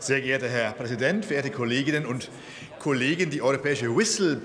Sehr geehrter Herr Präsident, verehrte Kolleginnen und Kollegen! Die europäische Whistle